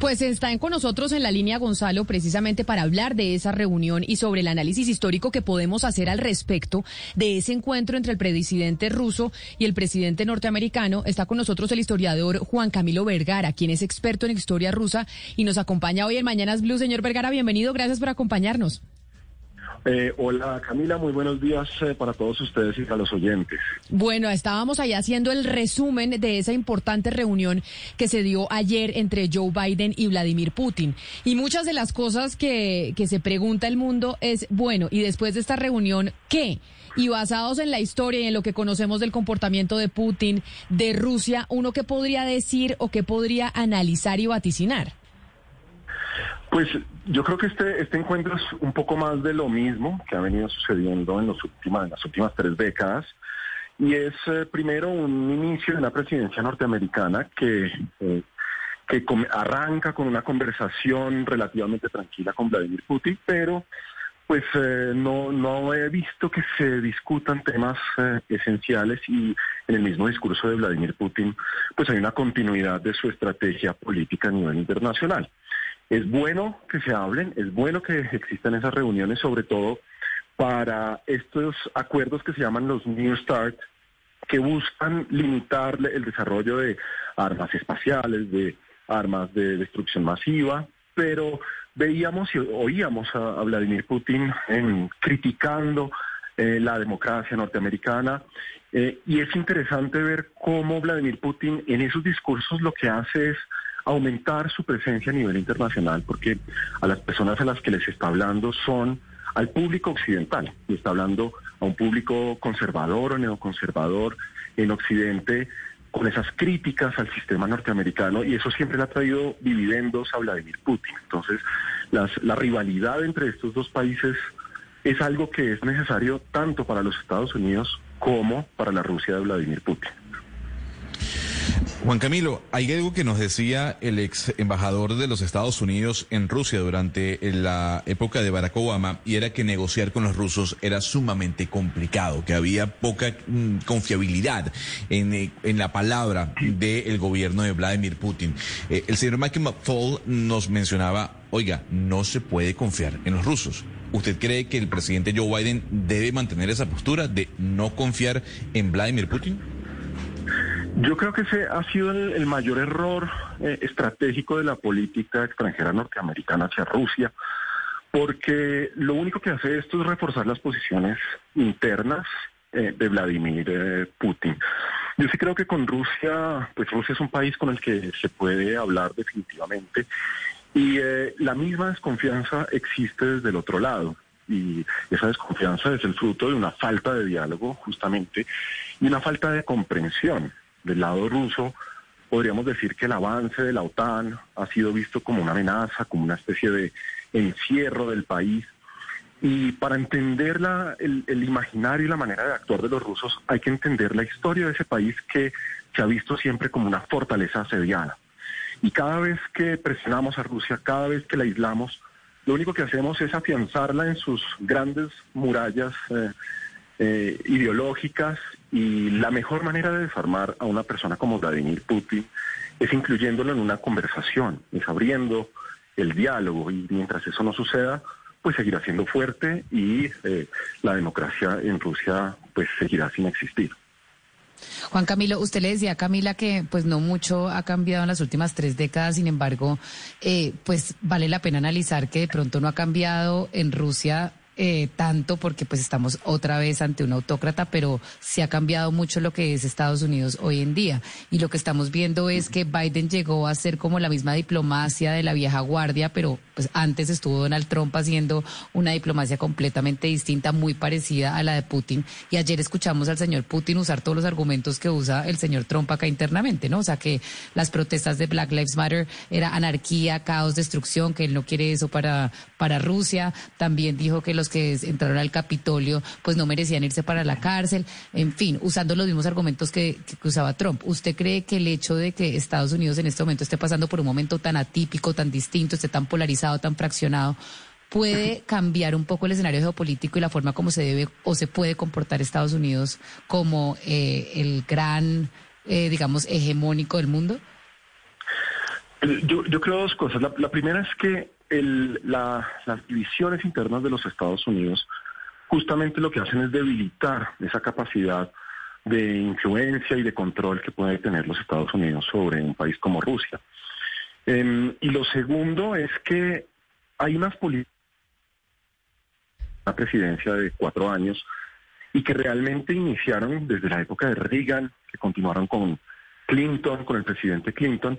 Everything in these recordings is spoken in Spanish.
Pues está con nosotros en la línea Gonzalo precisamente para hablar de esa reunión y sobre el análisis histórico que podemos hacer al respecto de ese encuentro entre el presidente ruso y el presidente norteamericano. Está con nosotros el historiador Juan Camilo Vergara, quien es experto en historia rusa y nos acompaña hoy en Mañanas Blue. Señor Vergara, bienvenido. Gracias por acompañarnos. Eh, hola Camila, muy buenos días eh, para todos ustedes y para los oyentes. Bueno, estábamos ahí haciendo el resumen de esa importante reunión que se dio ayer entre Joe Biden y Vladimir Putin. Y muchas de las cosas que, que se pregunta el mundo es, bueno, y después de esta reunión, ¿qué? Y basados en la historia y en lo que conocemos del comportamiento de Putin, de Rusia, ¿uno qué podría decir o qué podría analizar y vaticinar? Pues yo creo que este, este encuentro es un poco más de lo mismo que ha venido sucediendo en, los últimas, en las últimas tres décadas. Y es eh, primero un inicio de una presidencia norteamericana que, eh, que arranca con una conversación relativamente tranquila con Vladimir Putin, pero pues eh, no, no he visto que se discutan temas esenciales y en el mismo discurso de Vladimir Putin pues hay una continuidad de su estrategia política a nivel internacional. Es bueno que se hablen, es bueno que existan esas reuniones, sobre todo para estos acuerdos que se llaman los New START, que buscan limitar el desarrollo de armas espaciales, de armas de destrucción masiva, pero veíamos y oíamos a, Vladimir Putin criticando eh, la democracia norteamericana eh, y es interesante ver cómo Vladimir Putin en esos discursos lo que hace es aumentar su presencia a nivel internacional, porque a las personas a las que les está hablando son al público occidental, y está hablando a un público conservador o neoconservador en Occidente, con esas críticas al sistema norteamericano, y eso siempre le ha traído dividendos a Vladimir Putin. Entonces, la rivalidad entre estos dos países es algo que es necesario tanto para los Estados Unidos como para la Rusia de Vladimir Putin. Juan Camilo, hay algo que nos decía el ex embajador de los Estados Unidos en Rusia durante la época de Barack Obama y era que negociar con los rusos era sumamente complicado, que había poca mm, confiabilidad eh, en, la palabra del gobierno de Vladimir Putin. Eh, el señor Michael McFaul nos mencionaba, oiga, no se puede confiar en los rusos. ¿Usted cree que el presidente Joe Biden debe mantener esa postura de no confiar en Vladimir Putin? Yo creo que ese ha sido el, mayor error eh, estratégico de la política extranjera norteamericana hacia Rusia, porque lo único que hace esto es reforzar las posiciones internas eh, de Vladimir eh, Putin. Yo sí creo que con Rusia, pues Rusia es un país con el que se puede hablar definitivamente y la misma desconfianza existe desde el otro lado y esa desconfianza es el fruto de una falta de diálogo justamente y una falta de comprensión del lado ruso, podríamos decir que el avance de la OTAN ha sido visto como una amenaza, como una especie de encierro del país. Y para entender el, el, imaginario y la manera de actuar de los rusos hay que entender la historia de ese país que se ha visto siempre como una fortaleza asediada. Y cada vez que presionamos a Rusia, cada vez que la aislamos, lo único que hacemos es afianzarla en sus grandes murallas eh, eh, ideológicas y la mejor manera de desarmar a una persona como Vladimir Putin es incluyéndolo en una conversación, es abriendo el diálogo y mientras eso no suceda, pues seguirá siendo fuerte y eh, la democracia en Rusia pues seguirá sin existir. Juan Camilo, usted le decía a Camila que pues no mucho ha cambiado en las últimas tres décadas, sin embargo, eh, pues vale la pena analizar que de pronto no ha cambiado en Rusia eh, tanto porque pues estamos otra vez ante un autócrata, pero se ha cambiado mucho lo que es Estados Unidos hoy en día. Y lo que estamos viendo es que Biden llegó a ser como la misma diplomacia de la vieja guardia, pero pues antes estuvo Donald Trump haciendo una diplomacia completamente distinta, muy parecida a la de Putin. Y ayer escuchamos al señor Putin usar todos los argumentos que usa el señor Trump acá internamente, ¿no? O sea, que las protestas de Black Lives Matter era anarquía, caos, destrucción, que él no quiere eso para, para Rusia. También dijo que los que entraron al Capitolio pues no merecían irse para la cárcel. En fin, usando los mismos argumentos que, que usaba Trump. ¿Usted cree que el hecho de que Estados Unidos en este momento esté pasando por un momento tan atípico, tan distinto, esté tan polarizado, tan fraccionado, puede cambiar un poco el escenario geopolítico y la forma como se debe o se puede comportar Estados Unidos como eh, el gran, eh, digamos, hegemónico del mundo? Yo, creo dos cosas. La, primera es que las divisiones internas de los Estados Unidos justamente lo que hacen es debilitar esa capacidad de influencia y de control que puede tener los Estados Unidos sobre un país como Rusia. Em, y lo segundo es que hay unas políticas, una presidencia de cuatro años, y que realmente iniciaron desde la época de Reagan, que continuaron con Clinton, con el presidente Clinton,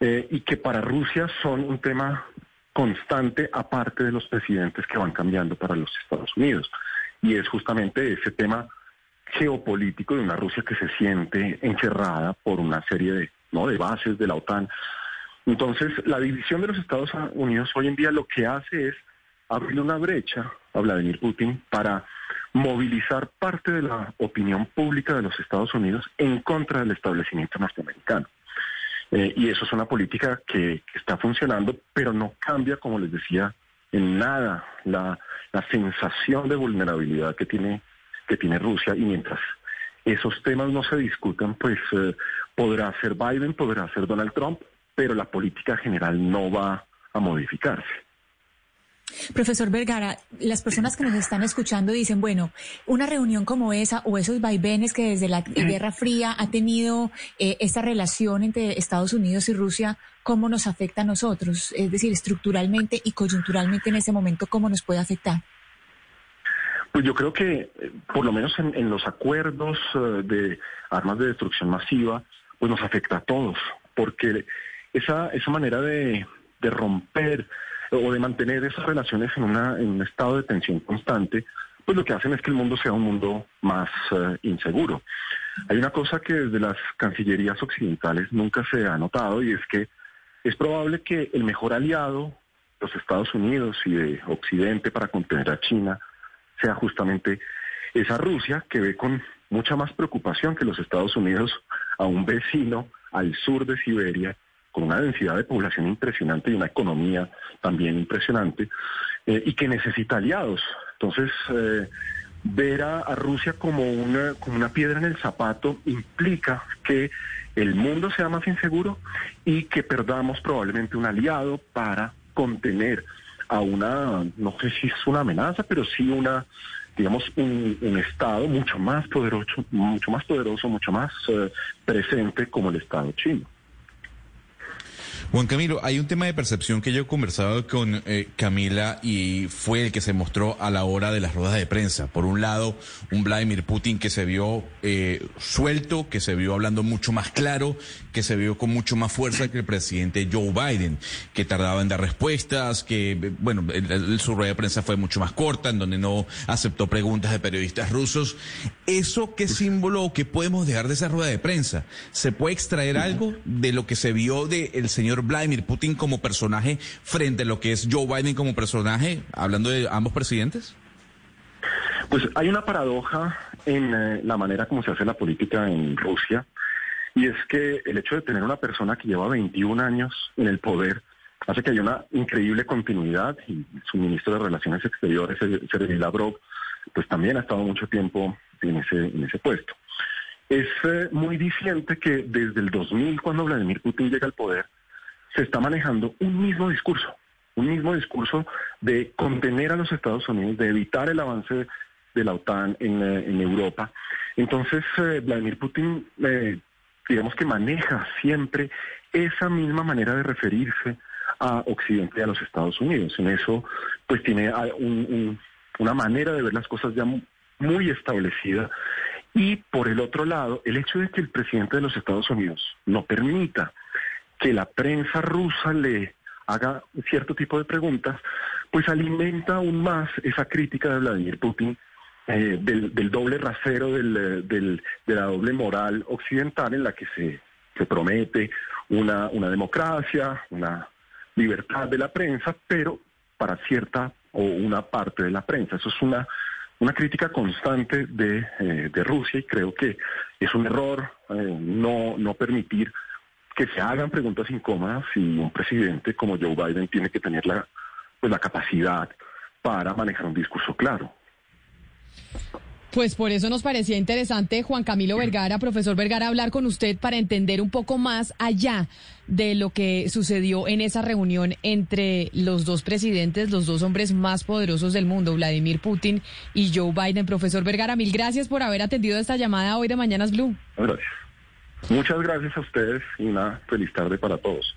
eh, y que para Rusia son un tema constante aparte de los presidentes que van cambiando para los Estados Unidos. Y es justamente ese tema geopolítico de una Rusia que se siente encerrada por una serie de, ¿no? de bases de la OTAN. Entonces, la división de los Estados Unidos hoy en día lo que hace es abrir una brecha a Vladimir Putin para movilizar parte de la opinión pública de los Estados Unidos en contra del establecimiento norteamericano. Eh, y eso es una política que, está funcionando, pero no cambia, como les decía, en nada la, sensación de vulnerabilidad que tiene que tiene Rusia y mientras esos temas no se discutan, pues eh, podrá ser Biden, podrá ser Donald Trump, pero la política general no va a modificarse. Profesor Vergara, las personas que nos están escuchando dicen, bueno, una reunión como esa o esos vaivenes que desde la Guerra Fría ha tenido eh, esta relación entre Estados Unidos y Rusia, ¿cómo nos afecta a nosotros? Es decir, estructuralmente y coyunturalmente en ese momento, ¿cómo nos puede afectar? Pues yo creo que, eh, por lo menos en, los acuerdos eh, de armas de destrucción masiva, pues nos afecta a todos, porque esa, esa manera de, romper o de mantener esas relaciones en, una, en un estado de tensión constante, pues lo que hacen es que el mundo sea un mundo más eh, inseguro. Hay una cosa que desde las cancillerías occidentales nunca se ha notado y es que es probable que el mejor aliado, los Estados Unidos y de Occidente para contener a China, sea justamente esa Rusia que ve con mucha más preocupación que los Estados Unidos a un vecino al sur de Siberia con una densidad de población impresionante y una economía también impresionante eh, y que necesita aliados. Entonces, eh, ver a, Rusia como una, como una piedra en el zapato implica que el mundo sea más inseguro y que perdamos probablemente un aliado para contener a una, no sé si es una amenaza, pero sí una, digamos, un, Estado mucho más poderoso, mucho más poderoso, mucho más eh, presente como el Estado chino. Juan Camilo, hay un tema de percepción que yo he conversado con eh, Camila y fue el que se mostró a la hora de las ruedas de prensa. Por un lado, un Vladimir Putin que se vio eh, suelto, que se vio hablando mucho más claro, que se vio con mucho más fuerza que el presidente Joe Biden, que tardaba en dar respuestas, que, bueno, su rueda de prensa fue mucho más corta, en donde no aceptó preguntas de periodistas rusos. ¿Eso qué símbolo o qué podemos dejar de esa rueda de prensa? ¿Se puede extraer algo de lo que se vio del señor Vladimir Putin como personaje frente a lo que es Joe Biden como personaje, hablando de ambos presidentes? Pues hay una paradoja en eh, la manera como se hace la política en Rusia, y es que el hecho de tener una persona que lleva 21 años en el poder hace que haya una increíble continuidad, y su ministro de Relaciones Exteriores, Sergei Lavrov, pues también ha estado mucho tiempo en ese, en ese puesto. Es eh, muy diciente que desde el 2000, cuando Vladimir Putin llega al poder, se está manejando un mismo discurso, un mismo discurso de contener a los Estados Unidos, de evitar el avance de la OTAN en, eh, Europa. Entonces, eh, Vladimir Putin, eh, digamos que maneja siempre esa misma manera de referirse a Occidente y a los Estados Unidos. En eso, pues tiene ah, una manera de ver las cosas ya muy establecida. Y por el otro lado, el hecho de que el presidente de los Estados Unidos no permita que la prensa rusa le haga cierto tipo de preguntas, pues alimenta aún más esa crítica de Vladimir Putin eh, del, doble rasero, del, de la doble moral occidental en la que se, se promete una, una democracia, una libertad de la prensa, pero para cierta o una parte de la prensa. Eso es una, una crítica constante de, eh, de Rusia y creo que es un error eh, no, no permitir que se hagan preguntas incómodas y un presidente como Joe Biden tiene que tener la, pues, la capacidad para manejar un discurso claro. Pues por eso nos parecía interesante, Juan Camilo Vergara, profesor Vergara, hablar con usted para entender un poco más allá de lo que sucedió en esa reunión entre los dos presidentes, los dos hombres más poderosos del mundo, Vladimir Putin y Joe Biden. Profesor Vergara, mil gracias por haber atendido esta llamada hoy de Mañanas Blue. Gracias. Muchas gracias a ustedes y una feliz tarde para todos.